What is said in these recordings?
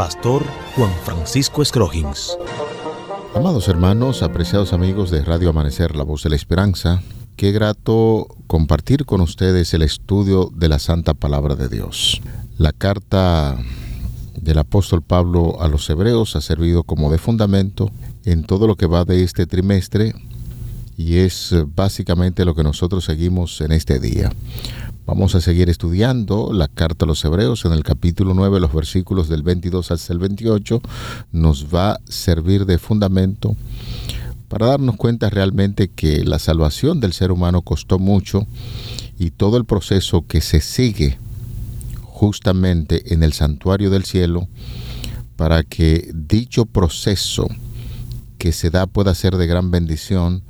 Pastor Juan Francisco Scroggins. Amados hermanos, apreciados amigos de Radio Amanecer, la voz de la esperanza, qué grato compartir con ustedes el estudio de la Santa Palabra de Dios. La carta del apóstol Pablo a los hebreos ha servido como de fundamento en todo lo que va de este trimestre y es básicamente lo que nosotros seguimos en este día. Vamos a seguir estudiando la carta a los hebreos en el capítulo 9, los versículos del 22 hasta el 28. Nos va a servir de fundamento para darnos cuenta realmente que la salvación del ser humano costó mucho y todo el proceso que se sigue justamente en el santuario del cielo para que dicho proceso que se da pueda ser de gran bendición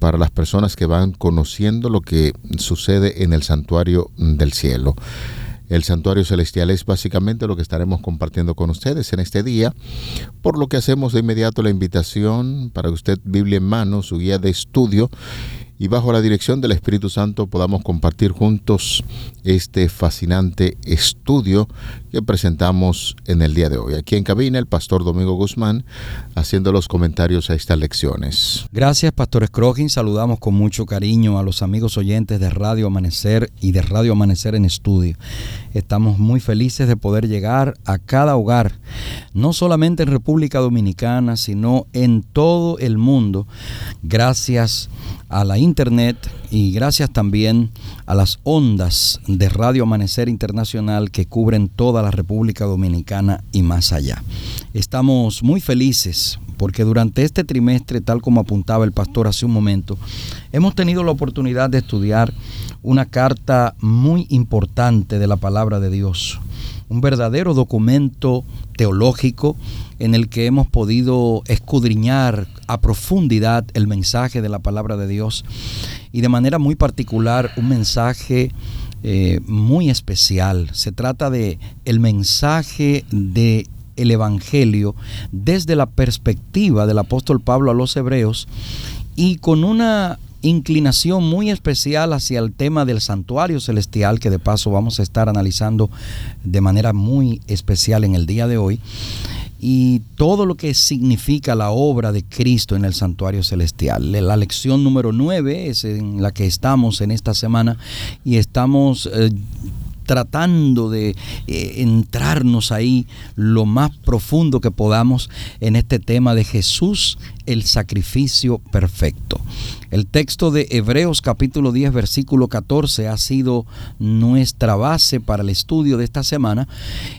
para las personas que van conociendo lo que sucede en el santuario del cielo. El santuario celestial es básicamente lo que estaremos compartiendo con ustedes en este día, por lo que hacemos de inmediato la invitación para usted, Biblia en mano, su guía de estudio, y bajo la dirección del Espíritu Santo podamos compartir juntos este fascinante estudio que presentamos en el día de hoy. Aquí en cabina el pastor Domingo Guzmán haciendo los comentarios a estas lecciones. Gracias, Pastor Scrogin. Saludamos con mucho cariño a los amigos oyentes de Radio Amanecer y de Radio Amanecer en Estudio. Estamos muy felices de poder llegar a cada hogar, no solamente en República Dominicana, sino en todo el mundo, gracias a la internet y gracias también a las ondas de Radio Amanecer Internacional que cubren toda la República Dominicana y más allá. Estamos muy felices porque durante este trimestre, tal como apuntaba el pastor hace un momento, hemos tenido la oportunidad de estudiar una carta muy importante de la palabra de Dios, un verdadero documento teológico en el que hemos podido escudriñar a profundidad el mensaje de la palabra de Dios y de manera muy particular un mensaje eh, muy especial. Se trata de el mensaje de el evangelio desde la perspectiva del apóstol Pablo a los hebreos y con una inclinación muy especial hacia el tema del santuario celestial, que de paso vamos a estar analizando de manera muy especial en el día de hoy, y todo lo que significa la obra de Cristo en el santuario celestial. La lección número 9 es en la que estamos en esta semana y estamos... Eh, tratando de eh, entrarnos ahí lo más profundo que podamos en este tema de Jesús, el sacrificio perfecto. El texto de Hebreos capítulo 10 versículo 14 ha sido nuestra base para el estudio de esta semana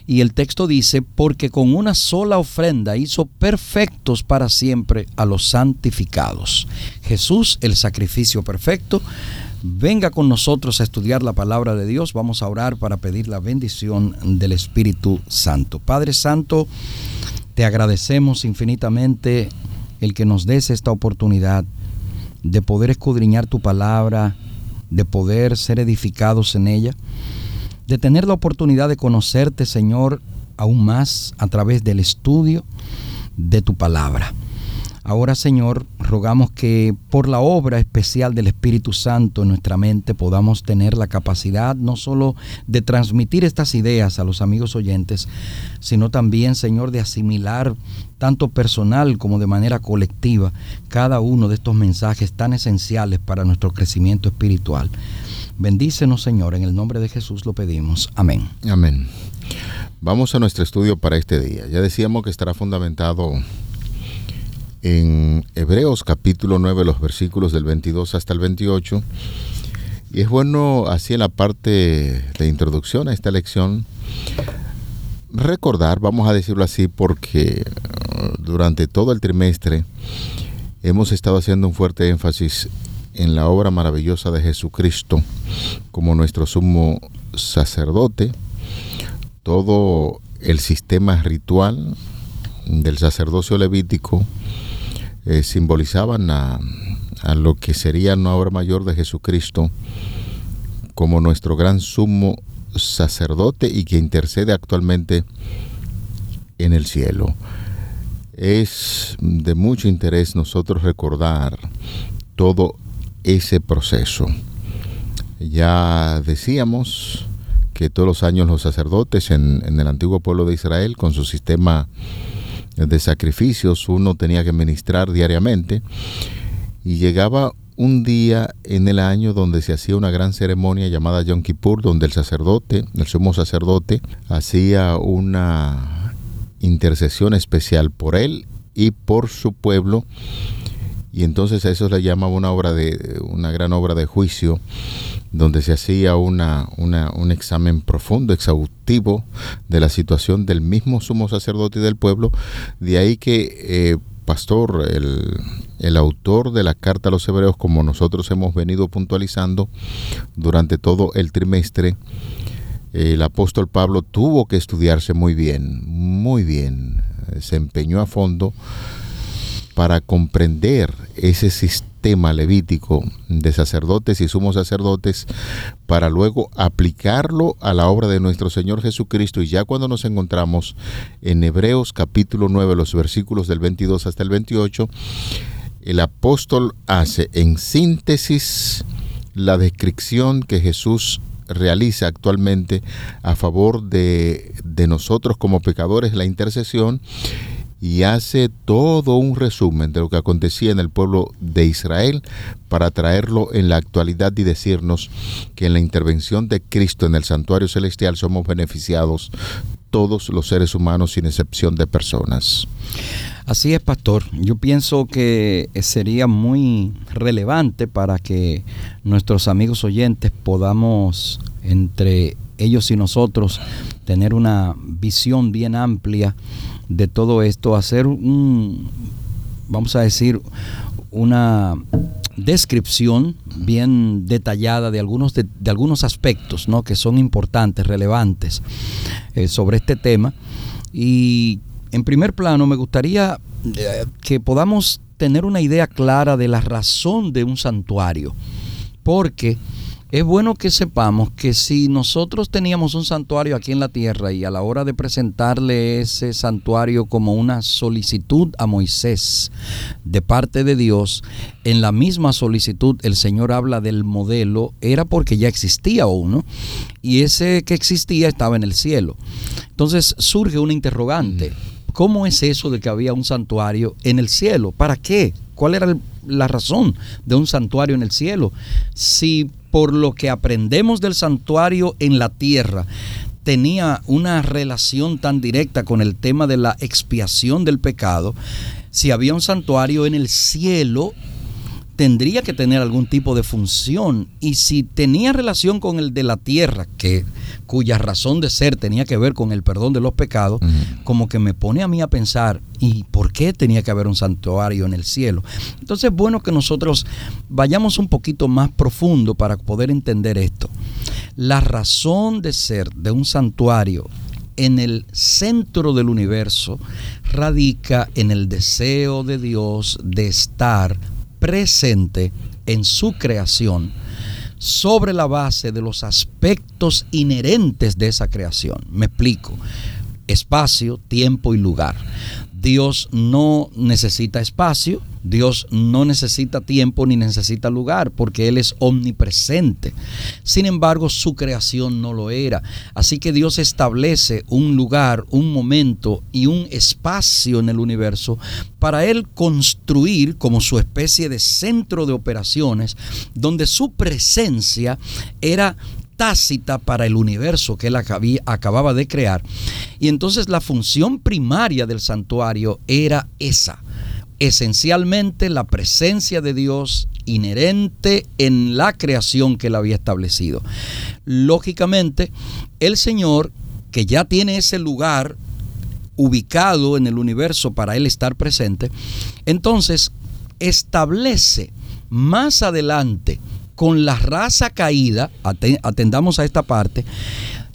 y el texto dice, porque con una sola ofrenda hizo perfectos para siempre a los santificados. Jesús, el sacrificio perfecto, venga con nosotros a estudiar la palabra de Dios. Vamos a orar para pedir la bendición del Espíritu Santo. Padre Santo, te agradecemos infinitamente el que nos des esta oportunidad de poder escudriñar tu palabra, de poder ser edificados en ella, de tener la oportunidad de conocerte, Señor, aún más a través del estudio de tu palabra. Ahora, Señor, rogamos que por la obra especial del Espíritu Santo en nuestra mente podamos tener la capacidad no solo de transmitir estas ideas a los amigos oyentes, sino también, Señor, de asimilar tanto personal como de manera colectiva cada uno de estos mensajes tan esenciales para nuestro crecimiento espiritual. Bendícenos, Señor, en el nombre de Jesús lo pedimos. Amén. Amén. Vamos a nuestro estudio para este día. Ya decíamos que estará fundamentado en Hebreos capítulo 9, los versículos del 22 hasta el 28. Y es bueno, así en la parte de introducción a esta lección, recordar, vamos a decirlo así, porque uh, durante todo el trimestre hemos estado haciendo un fuerte énfasis en la obra maravillosa de Jesucristo como nuestro sumo sacerdote, todo el sistema ritual del sacerdocio levítico eh, simbolizaban a, a lo que sería una obra mayor de Jesucristo como nuestro gran sumo sacerdote y que intercede actualmente en el cielo. Es de mucho interés nosotros recordar todo ese proceso. Ya decíamos que todos los años los sacerdotes en, en el antiguo pueblo de Israel, con su sistema de sacrificios, uno tenía que ministrar diariamente y llegaba un día en el año donde se hacía una gran ceremonia llamada Yom Kippur, donde el sacerdote, el sumo sacerdote, hacía una intercesión especial por él y por su pueblo. Y entonces a eso le llamaba una obra de una gran obra de juicio donde se hacía una, un examen profundo, exhaustivo de la situación del mismo sumo sacerdote y del pueblo. De ahí que eh, pastor, el, el, autor de la carta a los hebreos, como nosotros hemos venido puntualizando durante todo el trimestre, el apóstol Pablo tuvo que estudiarse muy bien, muy bien, se empeñó a fondo para comprender ese sistema levítico de sacerdotes y sumos sacerdotes para luego aplicarlo a la obra de nuestro Señor Jesucristo. Y ya cuando nos encontramos en Hebreos capítulo 9 los versículos del 22 hasta el 28 el apóstol hace en síntesis la descripción que Jesús realiza actualmente a favor de, de nosotros como pecadores, la intercesión, y hace todo un resumen de lo que acontecía en el pueblo de Israel para traerlo en la actualidad y decirnos que en la intervención de Cristo en el santuario celestial somos beneficiados todos los seres humanos sin excepción de personas. Así es, pastor. Yo pienso que sería muy relevante para que nuestros amigos oyentes podamos, entre ellos y nosotros, tener una visión bien amplia de todo esto, hacer un, vamos a decir, una descripción bien detallada de algunos, de, algunos aspectos ¿no? que son importantes, relevantes eh, sobre este tema. Y en primer plano me gustaría eh, que podamos tener una idea clara de la razón de un santuario, porque es bueno que sepamos que si nosotros teníamos un santuario aquí en la tierra y a la hora de presentarle ese santuario como una solicitud a Moisés de parte de Dios, en la misma solicitud el Señor habla del modelo, era porque ya existía uno y ese que existía estaba en el cielo. Entonces surge una interrogante. ¿Cómo es eso de que había un santuario en el cielo? ¿Para qué? ¿Cuál era la razón de un santuario en el cielo? Si por lo que aprendemos del santuario en la tierra, tenía una relación tan directa con el tema de la expiación del pecado, si había un santuario en el cielo, tendría que tener algún tipo de función. Y si tenía relación con el de la tierra, que, cuya razón de ser tenía que ver con el perdón de los pecados, uh -huh. como que me pone a mí a pensar, ¿y por qué tenía que haber un santuario en el cielo? Entonces es bueno que nosotros vayamos un poquito más profundo para poder entender esto. La razón de ser de un santuario en el centro del universo radica en el deseo de Dios de estar presente en su creación sobre la base de los aspectos inherentes de esa creación. Me explico. Espacio, tiempo y lugar. Dios no necesita espacio, Dios no necesita tiempo ni necesita lugar, porque Él es omnipresente. Sin embargo, su creación no lo era. Así que Dios establece un lugar, un momento y un espacio en el universo para Él construir como su especie de centro de operaciones, donde su presencia era tácita para el universo que él acababa de crear. Y entonces la función primaria del santuario era esa, esencialmente la presencia de Dios inherente en la creación que él había establecido. Lógicamente, el Señor, que ya tiene ese lugar ubicado en el universo para él estar presente, entonces establece más adelante con la raza caída, atendamos a esta parte,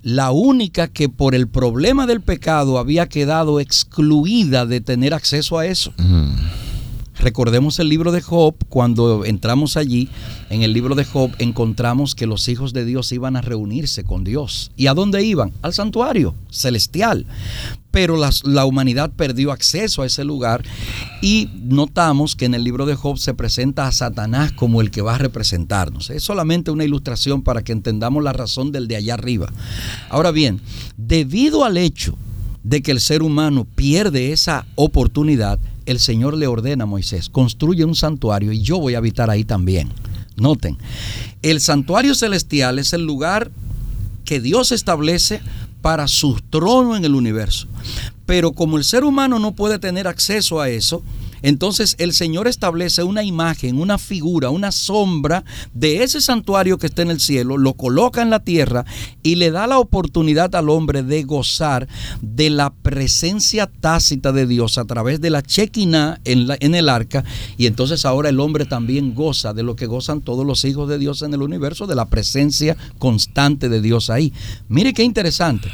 la única que por el problema del pecado había quedado excluida de tener acceso a eso. Recordemos el libro de Job, cuando entramos allí, en el libro de Job encontramos que los hijos de Dios iban a reunirse con Dios. ¿Y a dónde iban? Al santuario celestial. Pero la, humanidad perdió acceso a ese lugar y notamos que en el libro de Job se presenta a Satanás como el que va a representarnos. Es solamente una ilustración para que entendamos la razón del de allá arriba. Ahora bien, debido al hecho de que el ser humano pierde esa oportunidad, el Señor le ordena a Moisés, construye un santuario y yo voy a habitar ahí también. Noten, el santuario celestial es el lugar que Dios establece para su trono en el universo. Pero como el ser humano no puede tener acceso a eso, entonces el Señor establece una imagen, una figura, una sombra de ese santuario que está en el cielo, lo coloca en la tierra y le da la oportunidad al hombre de gozar de la presencia tácita de Dios a través de la chequina en, el arca. Y entonces ahora el hombre también goza de lo que gozan todos los hijos de Dios en el universo, de la presencia constante de Dios ahí. Mire qué interesante.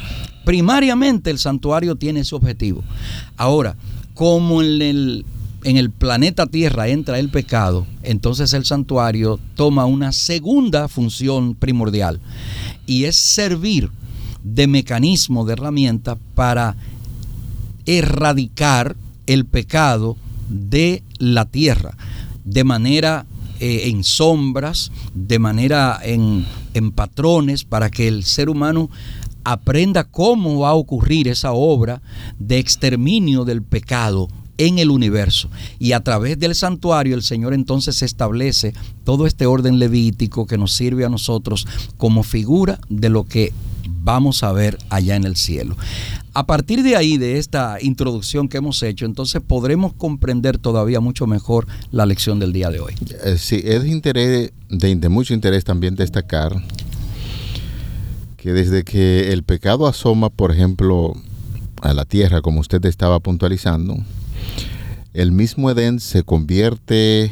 Primariamente el santuario tiene ese objetivo. Ahora, como en el en el planeta Tierra entra el pecado, entonces el santuario toma una segunda función primordial y es servir de mecanismo, de herramienta para erradicar el pecado de la tierra de manera eh, en sombras, de manera en, en patrones, para que el ser humano aprenda cómo va a ocurrir esa obra de exterminio del pecado en el universo. Y a través del santuario el Señor entonces establece todo este orden levítico que nos sirve a nosotros como figura de lo que vamos a ver allá en el cielo. A partir de ahí, de esta introducción que hemos hecho, entonces podremos comprender todavía mucho mejor la lección del día de hoy. Eh, sí, es de, mucho interés también destacar que desde que el pecado asoma, por ejemplo, a la tierra, como usted estaba puntualizando, el mismo Edén se convierte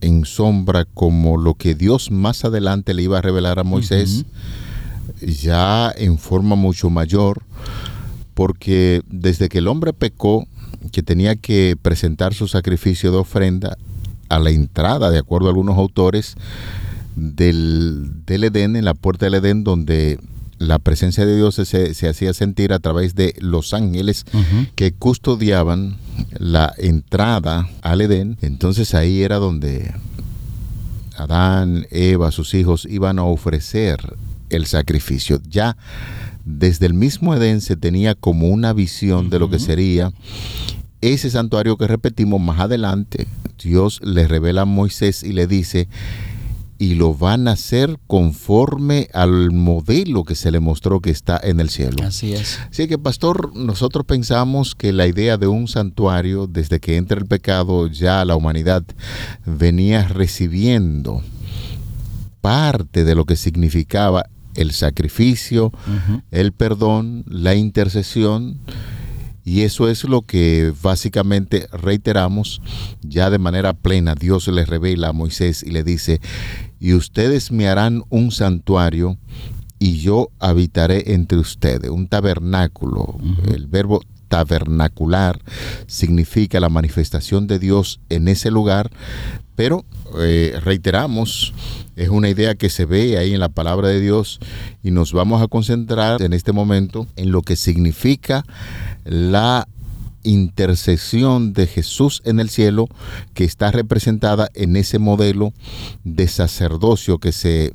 en sombra como lo que Dios más adelante le iba a revelar a Moisés, ya en forma mucho mayor, porque desde que el hombre pecó, que tenía que presentar su sacrificio de ofrenda a la entrada, de acuerdo a algunos autores, del, del Edén, en la puerta del Edén, donde la presencia de Dios se, se, hacía sentir a través de los ángeles que custodiaban la entrada al Edén. Entonces ahí era donde Adán, Eva, sus hijos iban a ofrecer el sacrificio. Ya desde el mismo Edén se tenía como una visión de lo que sería ese santuario que repetimos más adelante. Dios le revela a Moisés y le dice, y lo van a hacer conforme al modelo que se le mostró que está en el cielo. Así es. Así que, pastor, nosotros pensamos que la idea de un santuario, desde que entra el pecado, ya la humanidad venía recibiendo parte de lo que significaba el sacrificio, uh -huh. el perdón, la intercesión. Y eso es lo que básicamente reiteramos ya de manera plena. Dios le revela a Moisés y le dice, y ustedes me harán un santuario y yo habitaré entre ustedes, un tabernáculo. Uh -huh. El verbo tabernacular significa la manifestación de Dios en ese lugar, pero eh, reiteramos, es una idea que se ve ahí en la palabra de Dios y nos vamos a concentrar en este momento en lo que significa la intercesión de Jesús en el cielo que está representada en ese modelo de sacerdocio que se,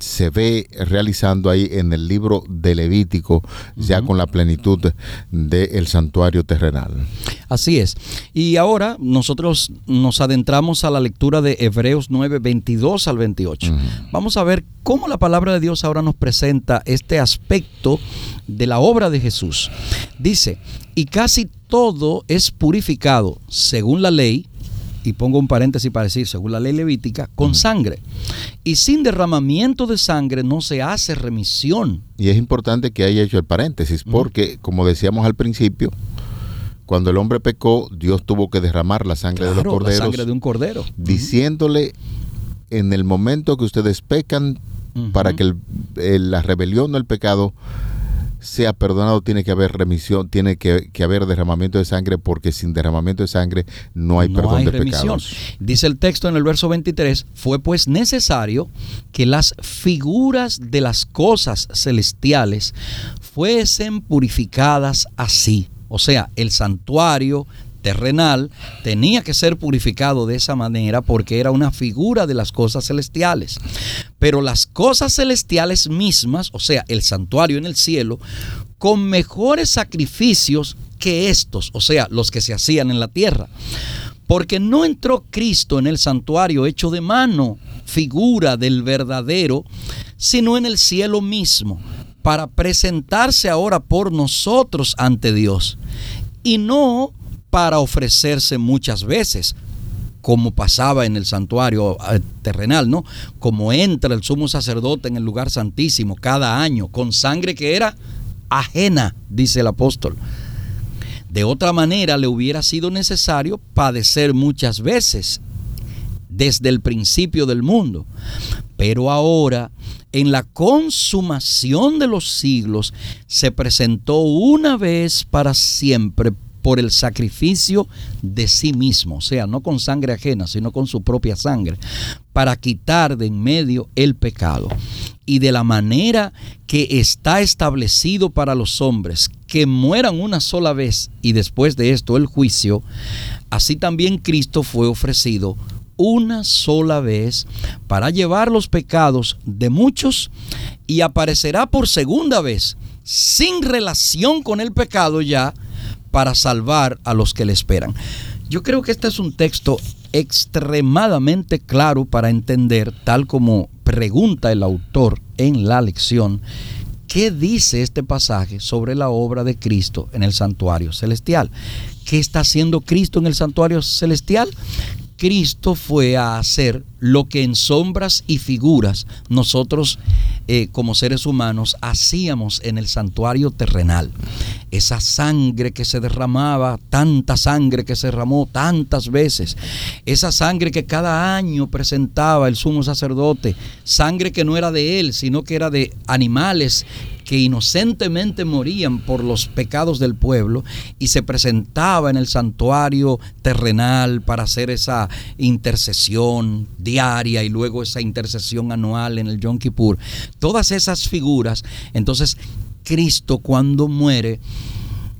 se ve realizando ahí en el libro de Levítico, uh -huh. ya con la plenitud del de santuario terrenal. Así es. Y ahora nosotros nos adentramos a la lectura de Hebreos 9, 22 al 28. Uh -huh. Vamos a ver cómo la palabra de Dios ahora nos presenta este aspecto de la obra de Jesús. Dice, y casi todo es purificado según la ley, y pongo un paréntesis para decir, según la ley levítica, con uh -huh. sangre. Y sin derramamiento de sangre no se hace remisión. Y es importante que haya hecho el paréntesis, porque, uh -huh. como decíamos al principio, cuando el hombre pecó, Dios tuvo que derramar la sangre claro, de los corderos. La sangre de un cordero. Diciéndole, en el momento que ustedes pecan, para que el, el, la rebelión o el pecado sea perdonado, tiene que haber remisión, tiene que, haber derramamiento de sangre, porque sin derramamiento de sangre no hay perdón de pecados. Dice el texto en el verso 23, fue pues necesario que las figuras de las cosas celestiales fuesen purificadas así. O sea, el santuario terrenal tenía que ser purificado de esa manera porque era una figura de las cosas celestiales. Pero las cosas celestiales mismas, o sea, el santuario en el cielo, con mejores sacrificios que estos, o sea, los que se hacían en la tierra. Porque no entró Cristo en el santuario hecho de mano, figura del verdadero, sino en el cielo mismo, para presentarse ahora por nosotros ante Dios. Y no para ofrecerse muchas veces, como pasaba en el santuario eh, terrenal, ¿no? Como entra el sumo sacerdote en el lugar santísimo cada año, con sangre que era ajena, dice el apóstol. De otra manera le hubiera sido necesario padecer muchas veces desde el principio del mundo. Pero ahora, en la consumación de los siglos, se presentó una vez para siempre por el sacrificio de sí mismo, o sea, no con sangre ajena, sino con su propia sangre, para quitar de en medio el pecado. Y de la manera que está establecido para los hombres, que mueran una sola vez y después de esto el juicio, así también Cristo fue ofrecido una sola vez para llevar los pecados de muchos y aparecerá por segunda vez sin relación con el pecado ya para salvar a los que le esperan. Yo creo que este es un texto extremadamente claro para entender, tal como pregunta el autor en la lección, ¿qué dice este pasaje sobre la obra de Cristo en el santuario celestial? ¿Qué está haciendo Cristo en el santuario celestial? Cristo fue a hacer lo que en sombras y figuras nosotros eh, como seres humanos hacíamos en el santuario terrenal. Esa sangre que se derramaba, tanta sangre que se derramó tantas veces, esa sangre que cada año presentaba el sumo sacerdote, sangre que no era de él, sino que era de animales que inocentemente morían por los pecados del pueblo y se presentaba en el santuario terrenal para hacer esa intercesión diaria y luego esa intercesión anual en el Yom Kippur. Todas esas figuras, entonces Cristo cuando muere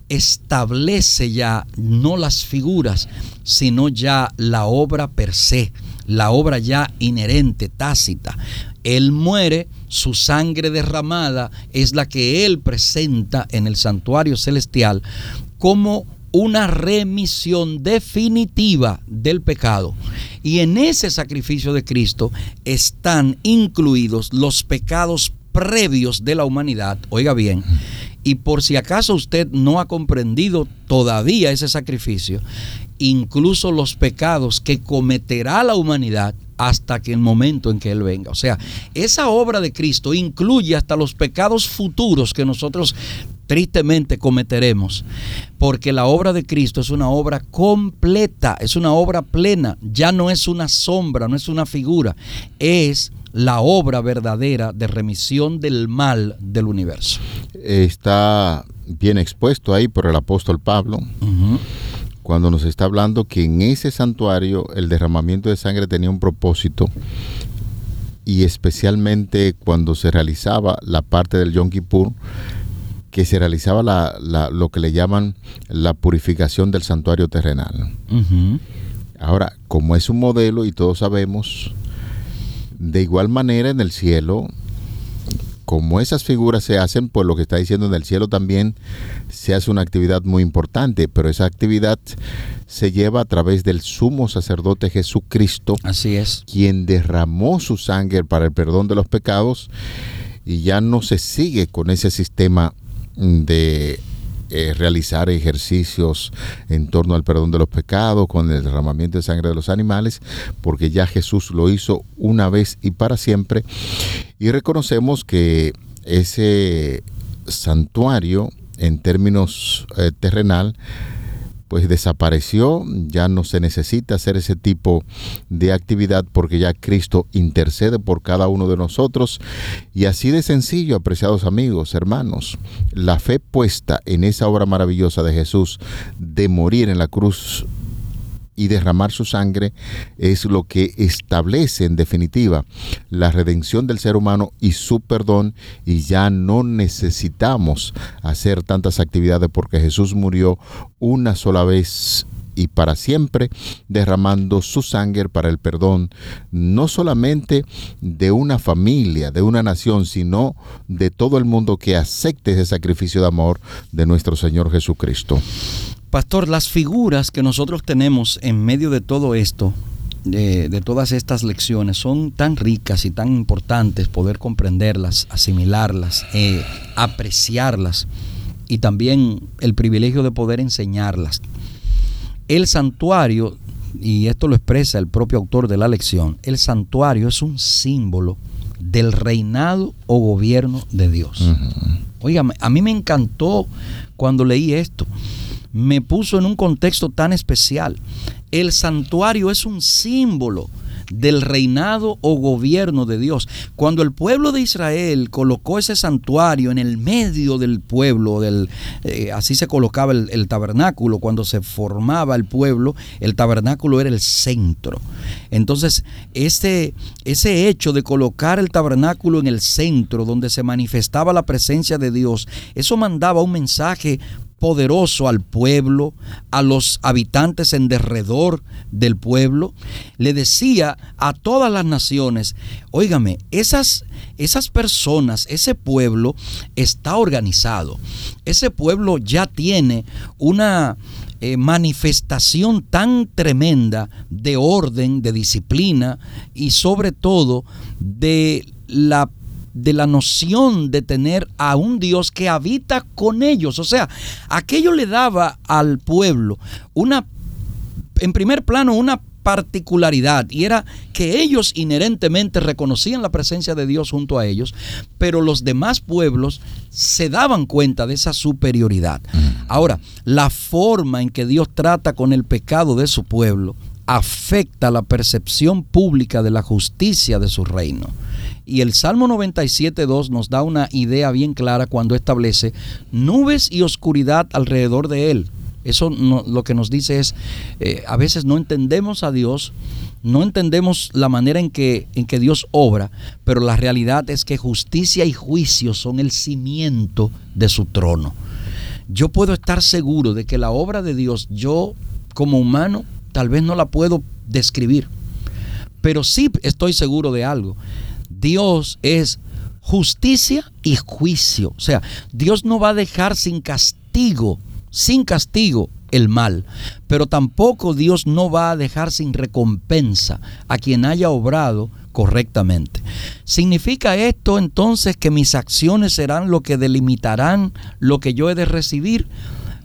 establece ya no las figuras, sino ya la obra per se, la obra ya inherente, tácita. Él muere, su sangre derramada es la que Él presenta en el santuario celestial como una remisión definitiva del pecado. Y en ese sacrificio de Cristo están incluidos los pecados previos de la humanidad. Oiga bien, y por si acaso usted no ha comprendido todavía ese sacrificio, incluso los pecados que cometerá la humanidad hasta que el momento en que Él venga. O sea, esa obra de Cristo incluye hasta los pecados futuros que nosotros tristemente cometeremos, porque la obra de Cristo es una obra completa, es una obra plena, ya no es una sombra, no es una figura, es la obra verdadera de remisión del mal del universo. Está bien expuesto ahí por el apóstol Pablo cuando nos está hablando que en ese santuario el derramamiento de sangre tenía un propósito y especialmente cuando se realizaba la parte del Yom Kippur, que se realizaba lo que le llaman la purificación del santuario terrenal. Ahora, como es un modelo y todos sabemos, de igual manera en el cielo como esas figuras se hacen, pues lo que está diciendo en el cielo también se hace una actividad muy importante, pero esa actividad se lleva a través del sumo sacerdote Jesucristo. Así es. Quien derramó su sangre para el perdón de los pecados y ya no se sigue con ese sistema de eh, realizar ejercicios en torno al perdón de los pecados, con el derramamiento de sangre de los animales, porque ya Jesús lo hizo una vez y para siempre. Y reconocemos que ese santuario, en términos eh, terrenal, pues desapareció, ya no se necesita hacer ese tipo de actividad porque ya Cristo intercede por cada uno de nosotros. Y así de sencillo, apreciados amigos, hermanos, la fe puesta en esa obra maravillosa de Jesús de morir en la cruz y derramar su sangre es lo que establece en definitiva la redención del ser humano y su perdón y ya no necesitamos hacer tantas actividades porque Jesús murió una sola vez y para siempre, derramando su sangre para el perdón, no solamente de una familia, de una nación, sino de todo el mundo que acepte ese sacrificio de amor de nuestro Señor Jesucristo. Pastor, las figuras que nosotros tenemos en medio de todo esto, de, todas estas lecciones, son tan ricas y tan importantes poder comprenderlas, asimilarlas, eh, apreciarlas y también el privilegio de poder enseñarlas. El santuario, y esto lo expresa el propio autor de la lección, el santuario es un símbolo del reinado o gobierno de Dios. Oiga, a mí me encantó cuando leí esto me puso en un contexto tan especial. El santuario es un símbolo del reinado o gobierno de Dios. Cuando el pueblo de Israel colocó ese santuario en el medio del pueblo, del, eh, así se colocaba el, tabernáculo, cuando se formaba el pueblo, el tabernáculo era el centro. Entonces, ese, ese hecho de colocar el tabernáculo en el centro, donde se manifestaba la presencia de Dios, eso mandaba un mensaje poderoso al pueblo, a los habitantes en derredor del pueblo. Le decía a todas las naciones, óigame, esas, esas personas, ese pueblo está organizado. Ese pueblo ya tiene una eh, manifestación tan tremenda de orden, de disciplina y sobre todo de la de la noción de tener a un Dios que habita con ellos. O sea, aquello le daba al pueblo una, en primer plano, una particularidad y era que ellos inherentemente reconocían la presencia de Dios junto a ellos, pero los demás pueblos se daban cuenta de esa superioridad. Mm. Ahora, la forma en que Dios trata con el pecado de su pueblo afecta la percepción pública de la justicia de su reino. Y el Salmo 97.2 nos da una idea bien clara cuando establece nubes y oscuridad alrededor de él. Eso lo que nos dice es, eh, a veces no entendemos a Dios, no entendemos la manera en que, en que Dios obra, pero la realidad es que justicia y juicio son el cimiento de su trono. Yo puedo estar seguro de que la obra de Dios, yo como humano, tal vez no la puedo describir, pero sí estoy seguro de algo, Dios es justicia y juicio. O sea, Dios no va a dejar sin castigo, sin castigo el mal, pero tampoco Dios no va a dejar sin recompensa a quien haya obrado correctamente. ¿Significa esto entonces que mis acciones serán lo que delimitarán lo que yo he de recibir?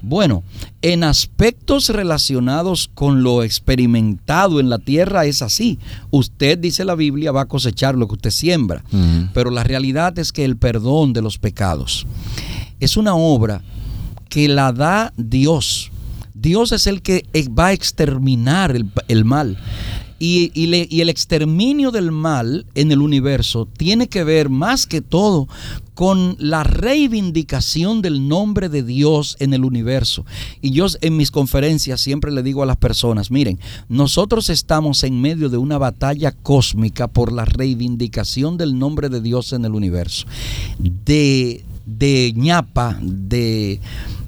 Bueno, en aspectos relacionados con lo experimentado en la tierra es así. Usted, dice la Biblia, va a cosechar lo que usted siembra. Pero la realidad es que el perdón de los pecados es una obra que la da Dios. Dios es el que va a exterminar el, mal. Y, el exterminio del mal en el universo tiene que ver más que todo con la reivindicación del nombre de Dios en el universo. Y yo en mis conferencias siempre le digo a las personas, miren, nosotros estamos en medio de una batalla cósmica por la reivindicación del nombre de Dios en el universo. De, de ñapa, de,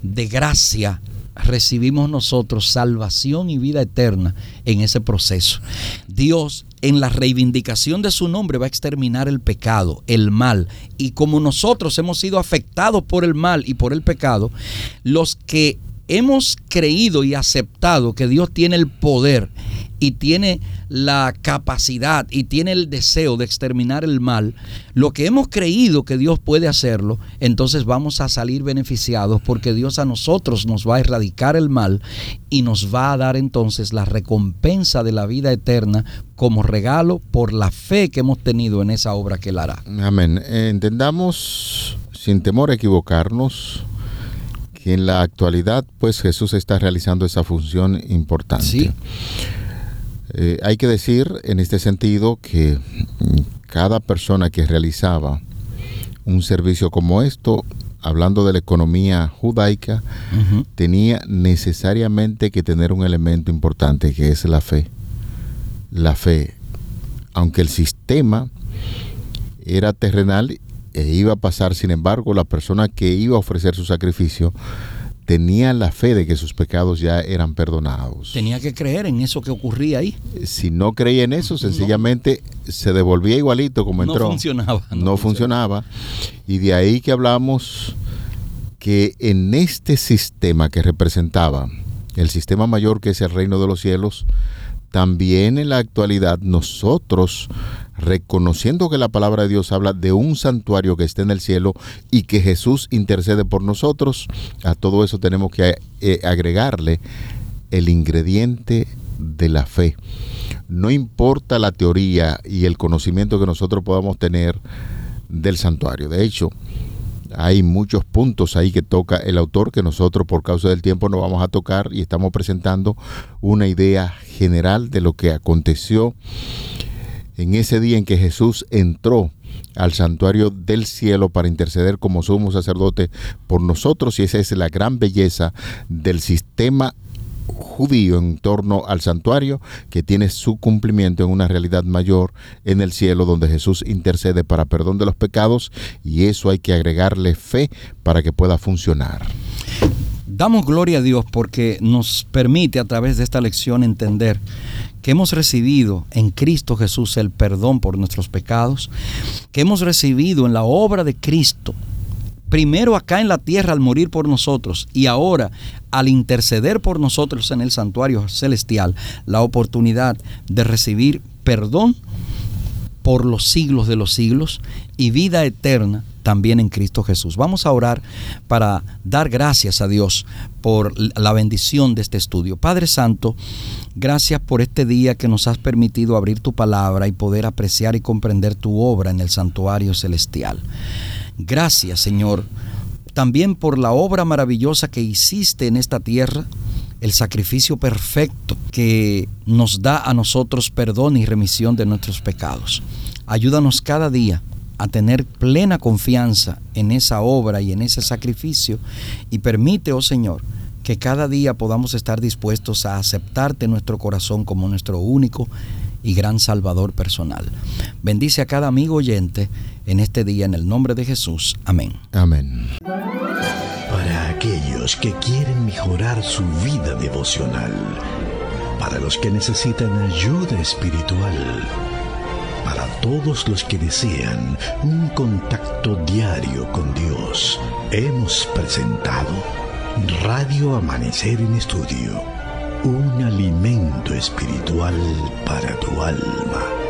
de gracia, recibimos nosotros salvación y vida eterna en ese proceso. Dios en la reivindicación de su nombre va a exterminar el pecado, el mal. Y como nosotros hemos sido afectados por el mal y por el pecado, los que hemos creído y aceptado que Dios tiene el poder y tiene la capacidad y tiene el deseo de exterminar el mal, lo que hemos creído que Dios puede hacerlo, entonces vamos a salir beneficiados porque Dios a nosotros nos va a erradicar el mal y nos va a dar entonces la recompensa de la vida eterna como regalo por la fe que hemos tenido en esa obra que Él hará. Amén. Entendamos sin temor a equivocarnos que en la actualidad pues Jesús está realizando esa función importante. Sí. Eh, hay que decir en este sentido que cada persona que realizaba un servicio como esto, hablando de la economía judaica, tenía necesariamente que tener un elemento importante que es la fe. La fe, aunque el sistema era terrenal e iba a pasar, sin embargo, la persona que iba a ofrecer su sacrificio tenía la fe de que sus pecados ya eran perdonados. Tenía que creer en eso que ocurría ahí. Si no creía en eso, sencillamente se devolvía igualito como No entró. funcionaba, no No, funcionaba. Y de ahí que hablamos que en este sistema que representaba el sistema mayor que es el reino de los cielos, también en la actualidad nosotros, reconociendo que la palabra de Dios habla de un santuario que está en el cielo y que Jesús intercede por nosotros, a todo eso tenemos que eh, agregarle el ingrediente de la fe. No importa la teoría y el conocimiento que nosotros podamos tener del santuario. De hecho, hay muchos puntos ahí que toca el autor que nosotros por causa del tiempo no vamos a tocar y estamos presentando una idea general de lo que aconteció en ese día en que Jesús entró al santuario del cielo para interceder como sumo sacerdote por nosotros y esa es la gran belleza del sistema judío en torno al santuario que tiene su cumplimiento en una realidad mayor en el cielo donde Jesús intercede para perdón de los pecados y eso hay que agregarle fe para que pueda funcionar. Damos gloria a Dios porque nos permite a través de esta lección entender que hemos recibido en Cristo Jesús el perdón por nuestros pecados, que hemos recibido en la obra de Cristo, primero acá en la tierra al morir por nosotros y ahora al interceder por nosotros en el santuario celestial, la oportunidad de recibir perdón por los siglos de los siglos y vida eterna también en Cristo Jesús. Vamos a orar para dar gracias a Dios por la bendición de este estudio. Padre Santo, gracias por este día que nos has permitido abrir tu palabra y poder apreciar y comprender tu obra en el santuario celestial. Gracias, Señor, también por la obra maravillosa que hiciste en esta tierra el sacrificio perfecto que nos da a nosotros perdón y remisión de nuestros pecados. Ayúdanos cada día a tener plena confianza en esa obra y en ese sacrificio y permite, oh Señor, que cada día podamos estar dispuestos a aceptarte en nuestro corazón como nuestro único y gran Salvador personal. Bendice a cada amigo oyente en este día en el nombre de Jesús. Amén. Amén. Para aquellos que quieren mejorar su vida devocional, para los que necesitan ayuda espiritual, para todos los que desean un contacto diario con Dios, hemos presentado Radio Amanecer en Estudio, un alimento espiritual para tu alma.